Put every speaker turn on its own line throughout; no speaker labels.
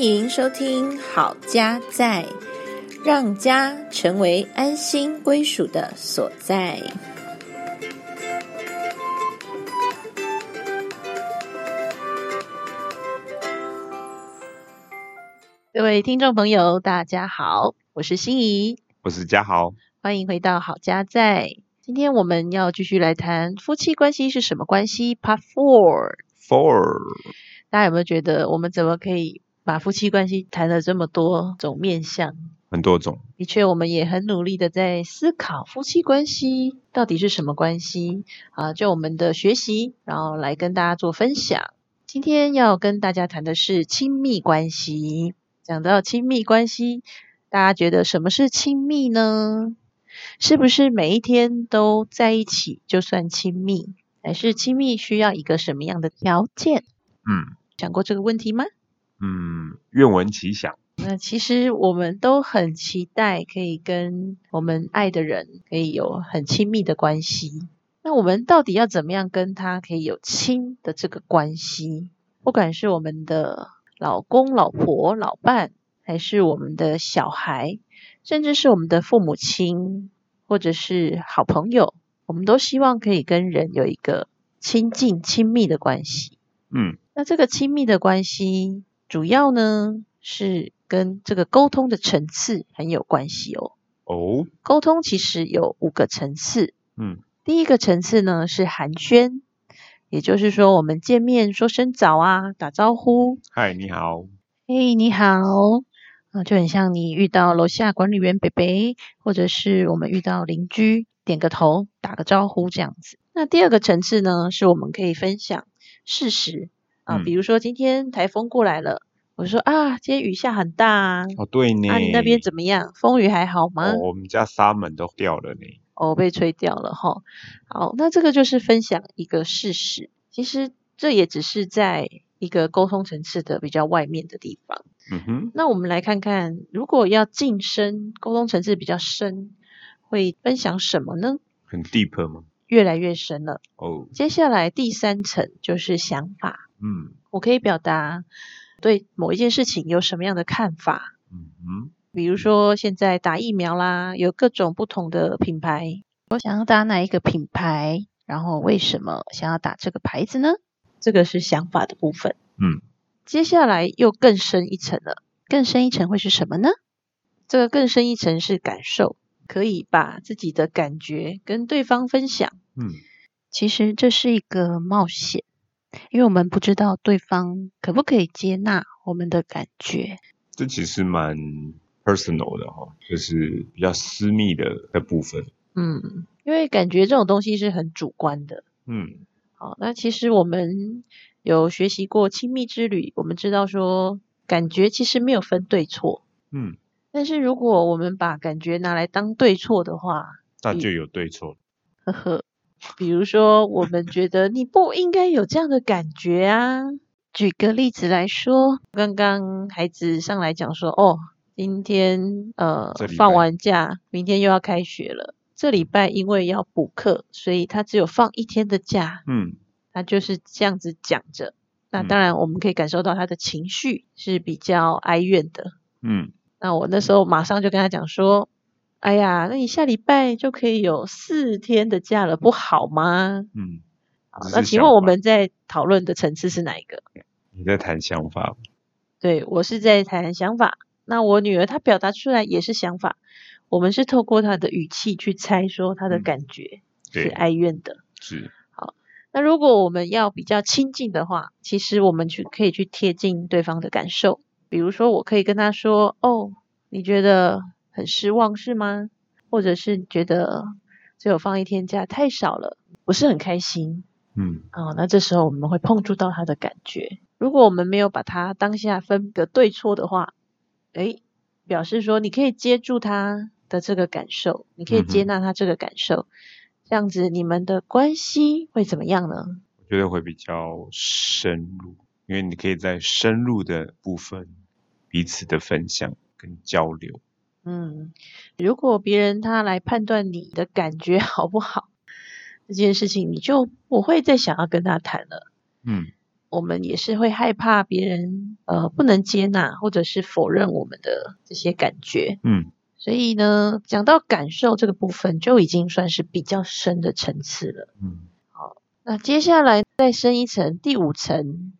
欢迎收听《好家在》，让家成为安心归属的所在。各位听众朋友，大家好，我是心怡，
我是嘉豪，
欢迎回到《好家在》。今天我们要继续来谈夫妻关系是什么关系？Part Four。
Four，
大家有没有觉得我们怎么可以把夫妻关系谈了这么多种面向？
很多种，
的确，我们也很努力的在思考夫妻关系到底是什么关系啊？就我们的学习，然后来跟大家做分享。今天要跟大家谈的是亲密关系。讲到亲密关系，大家觉得什么是亲密呢？是不是每一天都在一起就算亲密？还是亲密需要一个什么样的条件？
嗯
想过这个问题吗？
嗯，愿闻其详。
那其实我们都很期待可以跟我们爱的人可以有很亲密的关系。那我们到底要怎么样跟他可以有亲的这个关系？不管是我们的老公、老婆、老伴，还是我们的小孩，甚至是我们的父母亲，或者是好朋友，我们都希望可以跟人有一个亲近、亲密的关系。
嗯
那这个亲密的关系，主要呢是跟这个沟通的层次很有关系哦。
哦，
沟通其实有五个层次，
嗯
第一个层次呢是寒暄，也就是说我们见面说声早啊，打招呼，
嗨，你好。
嘿，你好，啊，就很像你遇到楼下管理员北北，或者是我们遇到邻居，点个头，打个招呼这样子。那第二个层次呢，是我们可以分享事实啊，
嗯
比如说今天台风过来了，我说啊，今天雨下很大啊，
哦，对呢。
啊，你那边怎么样？风雨还好吗？
哦，我们家纱门都掉了呢。
哦，被吹掉了哈。好，那这个就是分享一个事实。其实这也只是在一个沟通层次的比较外面的地方。
嗯哼，
那我们来看看，如果要晋升沟通层次比较深，会分享什么呢？
很 deep 吗？
越来越深了。
哦，
接下来第三层就是想法，
嗯
我可以表达对某一件事情有什么样的看法。
嗯哼，
比如说现在打疫苗啦，有各种不同的品牌，我想要打哪一个品牌，然后为什么想要打这个牌子呢？这个是想法的部分。
嗯，
接下来又更深一层了，更深一层会是什么呢？这个更深一层是感受，可以把自己的感觉跟对方分享。
嗯
其实这是一个冒险，因为我们不知道对方可不可以接纳我们的感觉。
这其实蛮 personal 的哈、就是比较私密的的部分。
嗯，因为感觉这种东西是很主观的。
嗯
好，那其实我们有学习过亲密之旅，我们知道说感觉其实没有分对错，
嗯，
但是如果我们把感觉拿来当对错的话，
那就有对错。
呵呵，比如说我们觉得你不应该有这样的感觉啊。举个例子来说，刚刚孩子上来讲说，哦，今天呃放完假，明天又要开学了。这礼拜因为要补课，所以他只有放一天的假，
嗯
他就是这样子讲着。那
嗯
当然，我们可以感受到他的情绪是比较哀怨的。
嗯
那我那时候马上就跟他讲说：“哎呀，那你下礼拜就可以有四天的假了，不好吗
嗯，？”
好那请问我们在讨论的层次是哪一个？
你在谈想法。
对我是在谈想法，那我女儿她表达出来也是想法，我们是透过她的语气去猜说她的
嗯
感觉是，哀怨的。
是。
好那如果我们要比较亲近的话，其实我们去可以去贴近对方的感受。比如说，我可以跟她说：“哦，你觉得很失望是吗？或者是觉得只有放一天假太少了，不是很开心
嗯
啊、那这时候我们会碰触到他的感觉。如果我们没有把他当下分个对错的话，诶，表示说你可以接住他的这个感受，你可以接纳他这个感受，这样子你们的关系会怎么样呢？
我觉得会比较深入，因为你可以在深入的部分彼此的分享跟交流。
嗯，如果别人他来判断你的感觉 好不好，这件事情你就不会再想要跟他谈了。
嗯
我们也是会害怕别人呃不能接纳或者是否认我们的这些感觉。
嗯
所以呢，讲到感受这个部分，就已经算是比较深的层次了。
嗯好
那接下来再深一层，第五层，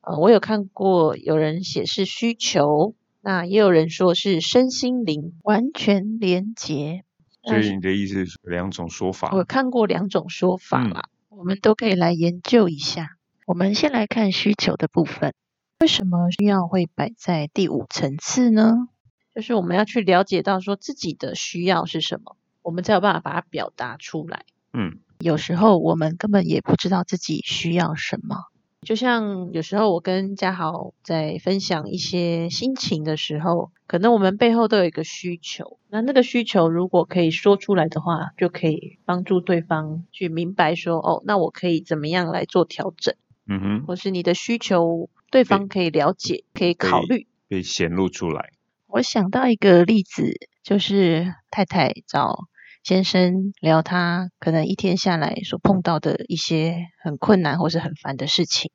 呃，我有看过有人写是需求，那也有人说是身心灵完全连结。
所以你的意思是两种说法
我看过两种说法
嗯
啦，我们都可以来研究一下。我们先来看需求的部分，为什么需要会摆在第五层次呢？就是我们要去了解到说自己的需要是什么，我们才有办法把它表达出来。
嗯
有时候我们根本也不知道自己需要什么。就像有时候我跟嘉豪在分享一些心情的时候，可能我们背后都有一个需求，那那个需求如果可以说出来的话，就可以帮助对方去明白说，哦，那我可以怎么样来做调整，
嗯哼，
或是你的需求对方可以了解，可以考虑。
被显露出来。
我想到一个例子，就是太太找先生聊他可能一天下来所碰到的一些很困难或是很烦的事情。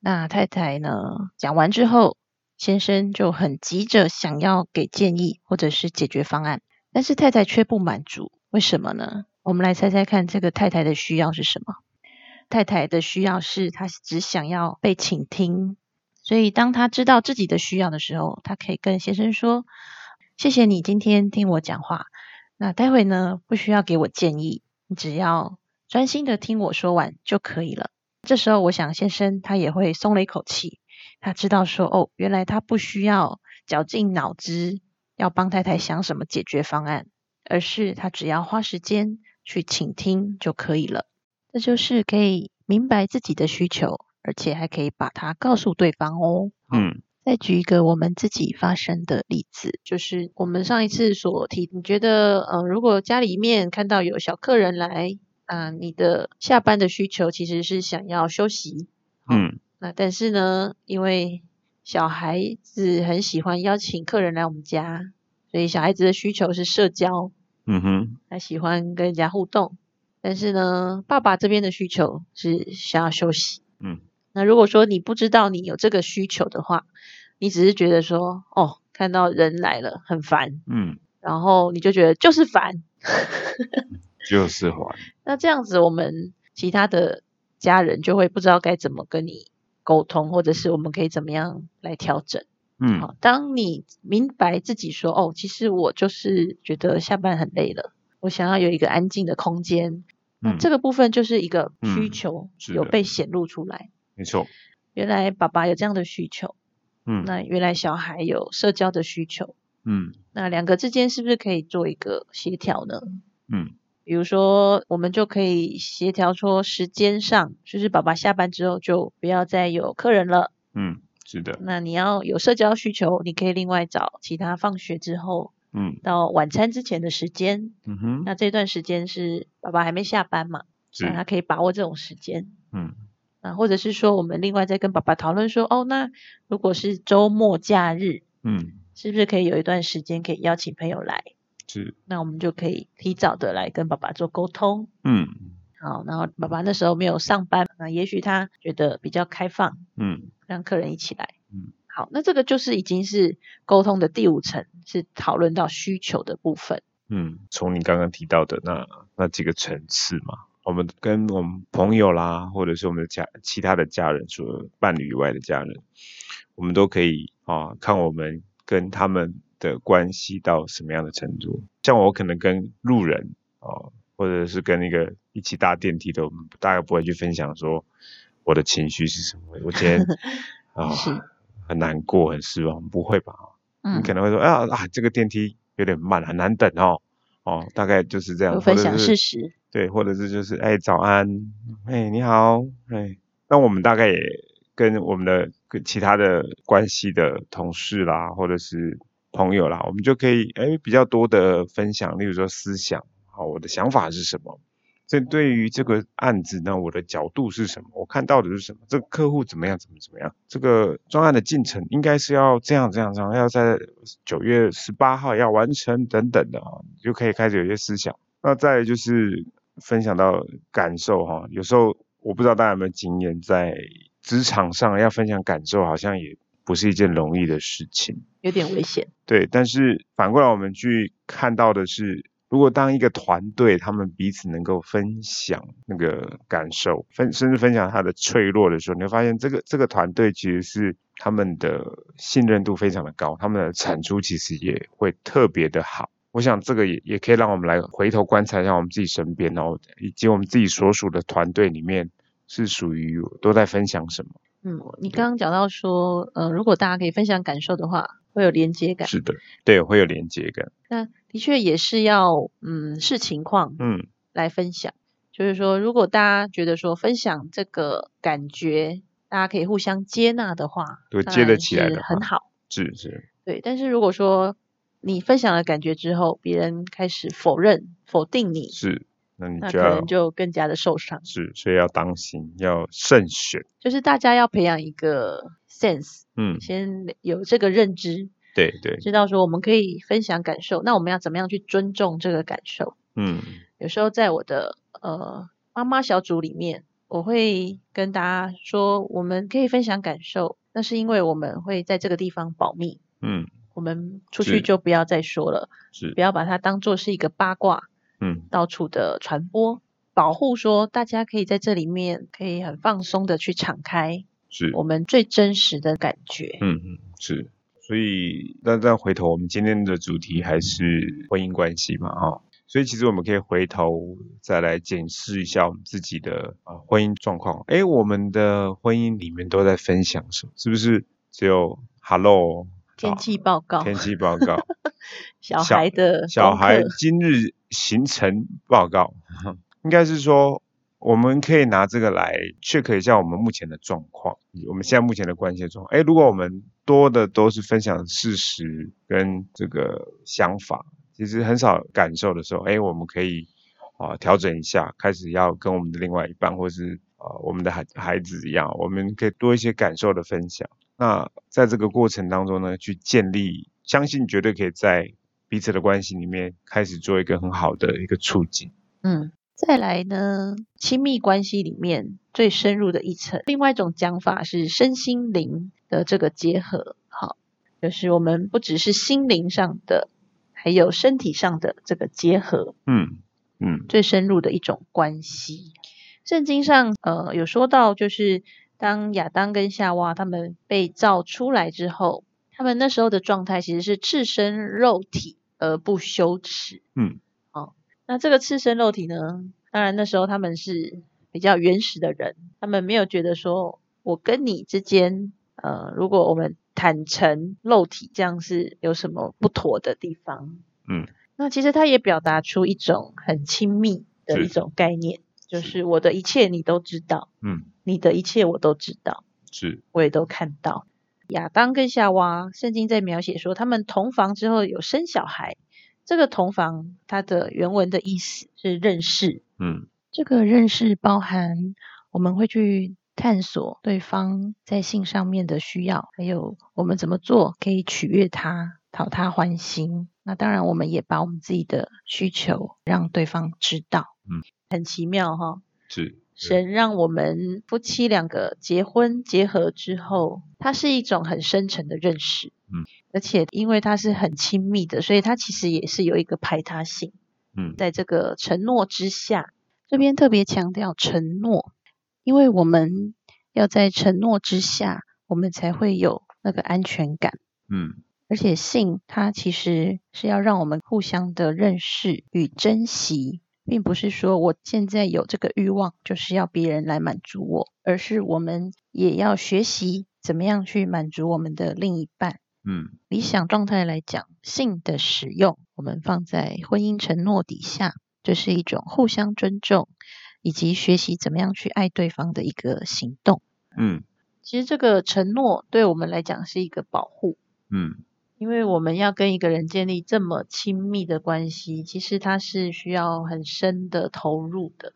那太太呢讲完之后，先生就很急着想要给建议或者是解决方案，但是太太却不满足，为什么呢？我们来猜猜看，这个太太的需要是什么？太太的需要是她只想要被倾听，所以当她知道自己的需要的时候，她可以跟先生说：“谢谢你今天听我讲话，那待会呢不需要给我建议，你只要专心的听我说完就可以了。”这时候，我想先生他也会松了一口气，他知道说：“哦，原来他不需要绞尽脑汁要帮太太想什么解决方案，而是他只要花时间去倾听就可以了。”这就是可以明白自己的需求，而且还可以把它告诉对方哦。
嗯
再举一个我们自己发生的例子，就是我们上一次所提，你觉得，呃，如果家里面看到有小客人来，啊、你的下班的需求其实是想要休息，
嗯
那但是呢，因为小孩子很喜欢邀请客人来我们家，所以小孩子的需求是社交，
嗯哼
他喜欢跟人家互动，但是呢，爸爸这边的需求是想要休息。
嗯
那如果说你不知道你有这个需求的话，你只是觉得说，哦，看到人来了很烦，
嗯，
然后你就觉得就是烦。
就是烦。
那这样子，我们其他的家人就会不知道该怎么跟你沟通，或者是我们可以怎么样来调整。
嗯
好，当你明白自己说，哦，其实我就是觉得下班很累了，我想要有一个安静的空间。那
嗯，
这个部分就是一个需
嗯
求有被显露出来。
没错。
原来爸爸有这样的需求，
嗯
那原来小孩有社交的需求，
嗯
那两个之间是不是可以做一个协调呢？
嗯
比如说，我们就可以协调说时间上，就是爸爸下班之后就不要再有客人了。
嗯，是的。
那你要有社交需求，你可以另外找其他放学之后
嗯
到晚餐之前的时间。
嗯哼，
那这段时间是爸爸还没下班嘛，
是
那他可以把握这种时间。
嗯
啊，或者是说，我们另外再跟爸爸讨论说，哦，那如果是周末假日，
嗯
是不是可以有一段时间可以邀请朋友来？
是
那我们就可以提早的来跟爸爸做沟通。
嗯
好，然后爸爸那时候没有上班，那也许他觉得比较开放，
嗯
让客人一起来。
嗯，
好，那这个就是已经是沟通的第五层，是讨论到需求的部分。
嗯，从你刚刚提到的那那几个层次嘛，我们跟我们朋友啦，或者是我们的家其他的家人，除了伴侣以外的家人，我们都可以啊看我们跟他们的关系到什么样的程度。像我可能跟路人啊，或者是跟那个一起搭电梯的，我们大概不会去分享说我的情绪是什么，我今天 啊
是
很难过、很失望，不会吧？
嗯
你可能会说啊啊，这个电梯有点慢，很难等哦。哦，大概就是这样，
有分享事实。
对，或者是就是哎早安，哎你好，哎，那我们大概也跟我们的跟其他的关系的同事啦，或者是朋友啦，我们就可以哎比较多的分享，例如说思想，好，我的想法是什么？这对于这个案子呢，我的角度是什么？我看到的是什么？这个客户怎么样？怎么怎么样？这个专案的进程应该是要这样这样这样，要在九月十八号要完成等等的啊，就可以开始有些思想。那再就是分享到感受哈，有时候我不知道大家有没有经验，在职场上要分享感受，好像也不是一件容易的事情。
有点危险。
对，但是反过来我们去看到的是，如果当一个团队他们彼此能够分享那个感受，分甚至分享他的脆弱的时候，你会发现这个这个团队其实是他们的信任度非常的高，他们的产出其实也会特别的好。我想这个也也可以让我们来回头观察一下我们自己身边，然后以及我们自己所属的团队里面是属于都在分享什么。
嗯，你刚刚讲到说，呃，如果大家可以分享感受的话，会有连接感。
是的，对，会有连接感。
那的确也是要，嗯，视情况，
嗯，
来分享。就是说，如果大家觉得说分享这个感觉，大家可以互相接纳的话，
对，接得起来
的很好。
是是。
对，但是如果说你分享了感觉之后，别人开始否认、否定你，
是，那你
可能就更加的受伤。
是，所以要当心，要慎选。
就是大家要培养一个 sense，
嗯，
先有这个认知，
对对，
知道说我们可以分享感受，那我们要怎么样去尊重这个感受？
嗯，
有时候在我的呃妈妈小组里面，我会跟大家说，我们可以分享感受，那是因为我们会在这个地方保密，
嗯。
我们出去就不要再说了，
是
不要把它当做是一个八卦，
嗯，
到处的传播，保护说大家可以在这里面可以很放松的去敞开，
是
我们最真实的感觉，
嗯嗯是，所以那再回头，我们今天的主题还是婚姻关系嘛，哈，所以其实我们可以回头再来检视一下我们自己的啊婚姻状况，哎，我们的婚姻里面都在分享什么？是不是只有 Hello？
天气报告，
天气报告，
小孩的
小孩今日行程报告，应该是说我们可以拿这个来 check 一下我们目前的状况，我们现在目前的关系状况。哎，如果我们多的都是分享事实跟这个想法，其实很少感受的时候，哎，我们可以啊调整一下，开始要跟我们的另外一半或是啊我们的孩孩子一样，我们可以多一些感受的分享。那在这个过程当中呢，去建立，相信绝对可以在彼此的关系里面开始做一个很好的一个促进。
嗯，再来呢，亲密关系里面最深入的一层，另外一种讲法是身心灵的这个结合。好，就是我们不只是心灵上的，还有身体上的这个结合。
嗯嗯，
最深入的一种关系。圣经上呃有说到，就是。当亚当跟夏娃他们被造出来之后，他们那时候的状态其实是赤身肉体而不羞耻。
嗯，
哦，那这个赤身肉体呢？当然那时候他们是比较原始的人，他们没有觉得说我跟你之间，呃，如果我们坦诚肉体，这样是有什么不妥的地方。
嗯，
那其实他也表达出一种很亲密的一种概念。就是我的一切你都知道，
嗯，
你的一切我都知道，
是，
我也都看到。亚当跟夏娃，圣经在描写说他们同房之后有生小孩，这个同房它的原文的意思是认识，
嗯，
这个认识包含我们会去探索对方在性上面的需要，还有我们怎么做可以取悦他，讨他欢心。那当然，我们也把我们自己的需求让对方知道，
嗯。
很奇妙哈，
是
神让我们夫妻两个结婚结合之后，它是一种很深沉的认识，
嗯，
而且因为它是很亲密的，所以它其实也是有一个排他性，
嗯，
在这个承诺之下，这边特别强调承诺，因为我们要在承诺之下，我们才会有那个安全感，
嗯，
而且性它其实是要让我们互相的认识与珍惜。并不是说我现在有这个欲望，就是要别人来满足我，而是我们也要学习怎么样去满足我们的另一半。
嗯，
理想状态来讲，性的使用，我们放在婚姻承诺底下，这是一种互相尊重以及学习怎么样去爱对方的一个行动。
嗯，
其实这个承诺对我们来讲是一个保护。
嗯。
因为我们要跟一个人建立这么亲密的关系，其实它是需要很深的投入的。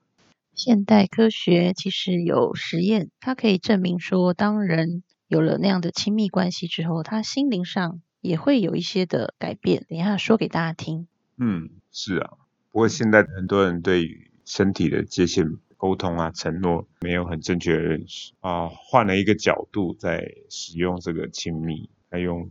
现代科学其实有实验，它可以证明说，当人有了那样的亲密关系之后，他心灵上也会有一些的改变。等一下说给大家听。
嗯，是啊。不过现在很多人对于身体的界限沟通啊、承诺没有很正确的认识啊，换了一个角度在使用这个亲密，还用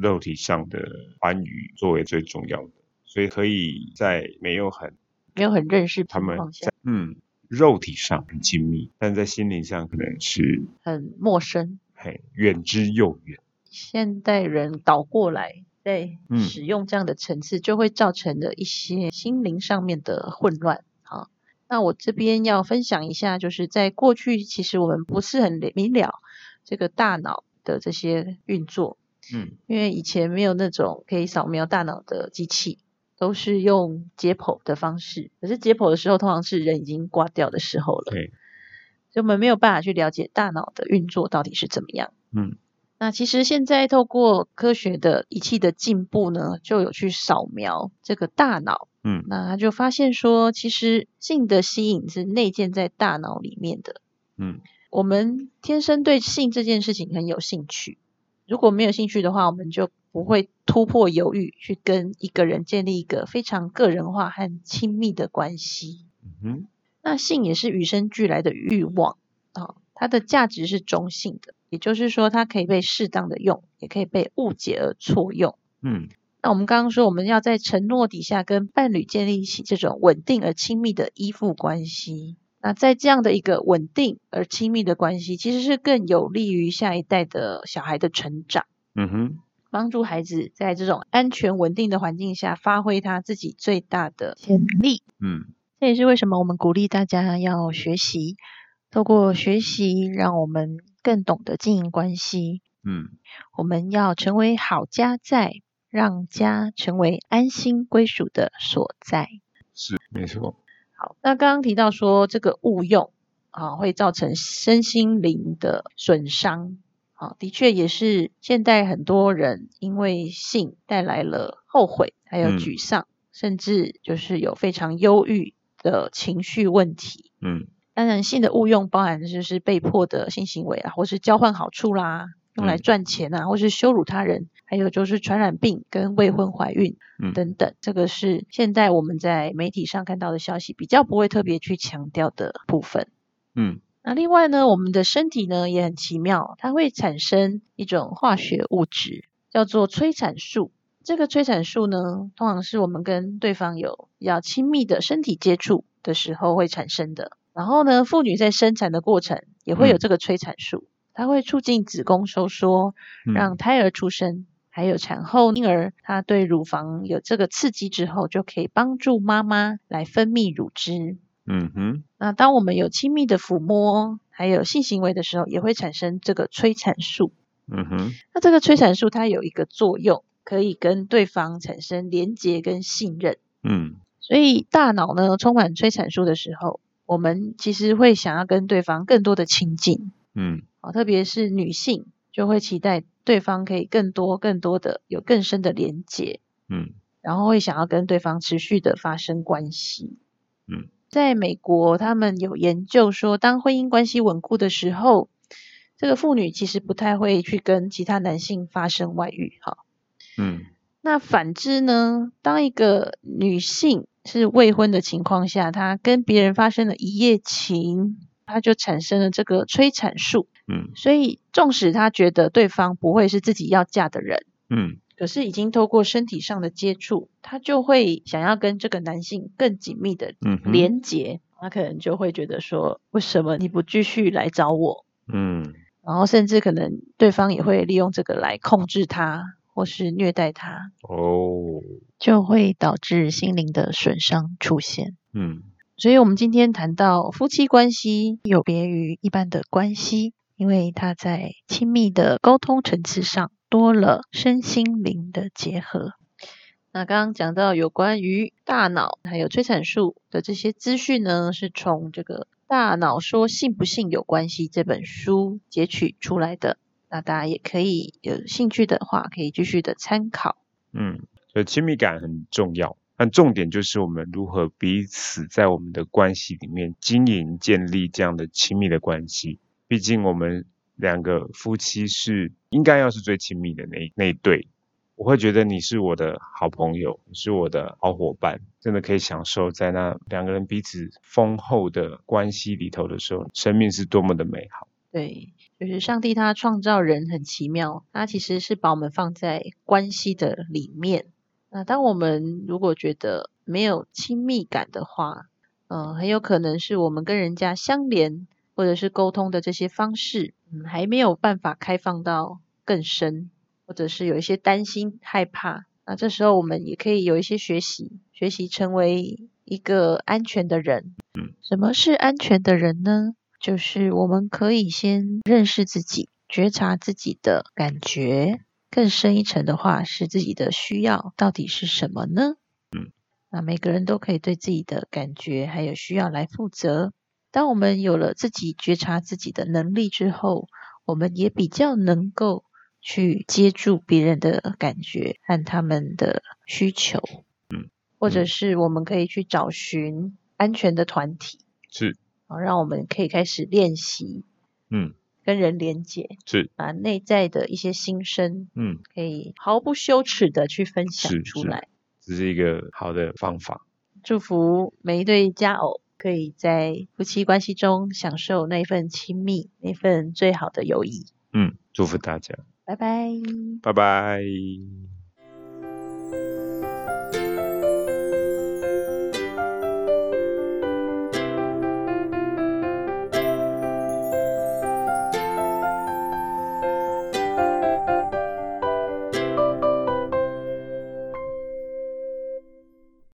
肉体上的欢愉作为最重要的，所以可以在没有很
没有很认识
他们嗯肉体上很亲密，但在心灵上可能是
很陌生。
嘿远之又远。
现代人倒过来，在
嗯
使用这样的层次，就会造成的一些心灵上面的混乱。好，那我这边要分享一下，就是在过去，其实我们不是很明了这个大脑的这些运作，
嗯
因为以前没有那种可以扫描大脑的机器，都是用解剖的方式。可是解剖的时候，通常是人已经挂掉的时候了，
对，
所以我们没有办法去了解大脑的运作到底是怎么样。
嗯
那其实现在透过科学的仪器的进步呢，就有去扫描这个大脑，
嗯
那他就发现说，其实性的吸引是内建在大脑里面的。
嗯
我们天生对性这件事情很有兴趣，如果没有兴趣的话，我们就不会突破犹豫去跟一个人建立一个非常个人化和亲密的关系。
嗯哼
那性也是与生俱来的欲望啊、它的价值是中性的，也就是说，它可以被适当的用，也可以被误解而错用。
嗯
那我们刚刚说，我们要在承诺底下跟伴侣建立起这种稳定而亲密的依附关系。那在这样的一个稳定而亲密的关系，其实是更有利于下一代的小孩的成长，
嗯哼
帮助孩子在这种安全稳定的环境下发挥他自己最大的潜力。
嗯
这也是为什么我们鼓励大家要学习，透过学习，让我们更懂得经营关系。
嗯
我们要成为好家在，让家成为安心归属的所在。
是没错。
好，那刚刚提到说这个误用啊，会造成身心灵的损伤。啊，的确也是现代很多人因为性带来了后悔，还有
嗯
沮丧，甚至就是有非常忧郁的情绪问题。
嗯
当然，性的误用包含就是被迫的性行为啊，或是交换好处啦，用来
嗯
赚钱啊，或是羞辱他人，还有就是传染病跟未婚怀孕
嗯
等等。这个是现在我们在媒体上看到的消息，比较不会特别去强调的部分。
嗯
那另外呢，我们的身体呢也很奇妙，它会产生一种化学物质，叫做催产素。这个催产素呢，通常是我们跟对方有比较亲密的身体接触的时候会产生的。然后呢，妇女在生产的过程也会有
嗯
这个催产素，它会促进子宫收缩，
嗯
让胎儿出生。还有产后婴儿，它对乳房有这个刺激之后，就可以帮助妈妈来分泌乳汁。
嗯哼
那当我们有亲密的抚摸，还有性行为的时候，也会产生这个催产素。
嗯哼
那这个催产素它有一个作用，可以跟对方产生连结跟信任。
嗯
所以大脑呢充满催产素的时候，我们其实会想要跟对方更多的亲近
嗯
啊，特别是女性就会期待对方可以更多、更多的有更深的连接，
嗯
然后会想要跟对方持续的发生关系。
嗯，
在美国，他们有研究说，当婚姻关系稳固的时候，这个妇女其实不太会去跟其他男性发生外遇。哈，
嗯
那反之呢，当一个女性是未婚的情况下，她跟别人发生了一夜情，她就产生了这个催产素。
嗯
所以，纵使他觉得对方不会是自己要嫁的人，
嗯
可是已经透过身体上的接触，他就会想要跟这个男性更紧密的连结，她可能就会觉得说，为什么你不继续来找我？
嗯
然后甚至可能对方也会利用这个来控制他，或是虐待他，
哦
就会导致心灵的损伤出现。
嗯
所以，我们今天谈到夫妻关系有别于一般的关系，因为它在亲密的沟通层次上多了身心灵的结合。那刚刚讲到有关于大脑还有催产素的这些资讯呢，是从这个《大脑说信不信有关系》这本书截取出来的。那大家也可以有兴趣的话，可以继续的参考。
嗯，所以亲密感很重要，但重点就是我们如何彼此在我们的关系里面经营、建立这样的亲密的关系。毕竟我们两个夫妻是应该要是最亲密的那那一对，我会觉得你是我的好朋友，是我的好伙伴，真的可以享受在那两个人彼此丰厚的关系里头的时候，生命是多么的美好。
对，就是上帝他创造人很奇妙，他其实是把我们放在关系的里面。那当我们如果觉得没有亲密感的话，嗯，很有可能是我们跟人家相连或者是沟通的这些方式，嗯，还没有办法开放到更深，或者是有一些担心害怕。那这时候我们也可以有一些学习，学习成为一个安全的人。
嗯，
什么是安全的人呢？就是我们可以先认识自己，觉察自己的感觉。更深一层的话，是自己的需要到底是什么呢？
嗯，
那每个人都可以对自己的感觉还有需要来负责。当我们有了自己觉察自己的能力之后，我们也比较能够去接住别人的感觉和他们的需求。
嗯，
或者是我们可以去找寻安全的团体，
是，
好让我们可以开始练习。
嗯。
跟人连接，
是
把内在的一些心声，
嗯，
可以毫不羞耻的去分享出来，
这是一个好的方法。
祝福每一对佳偶可以在夫妻关系中享受那份亲密，那份最好的友谊。
嗯，祝福大家，
拜拜，
拜拜。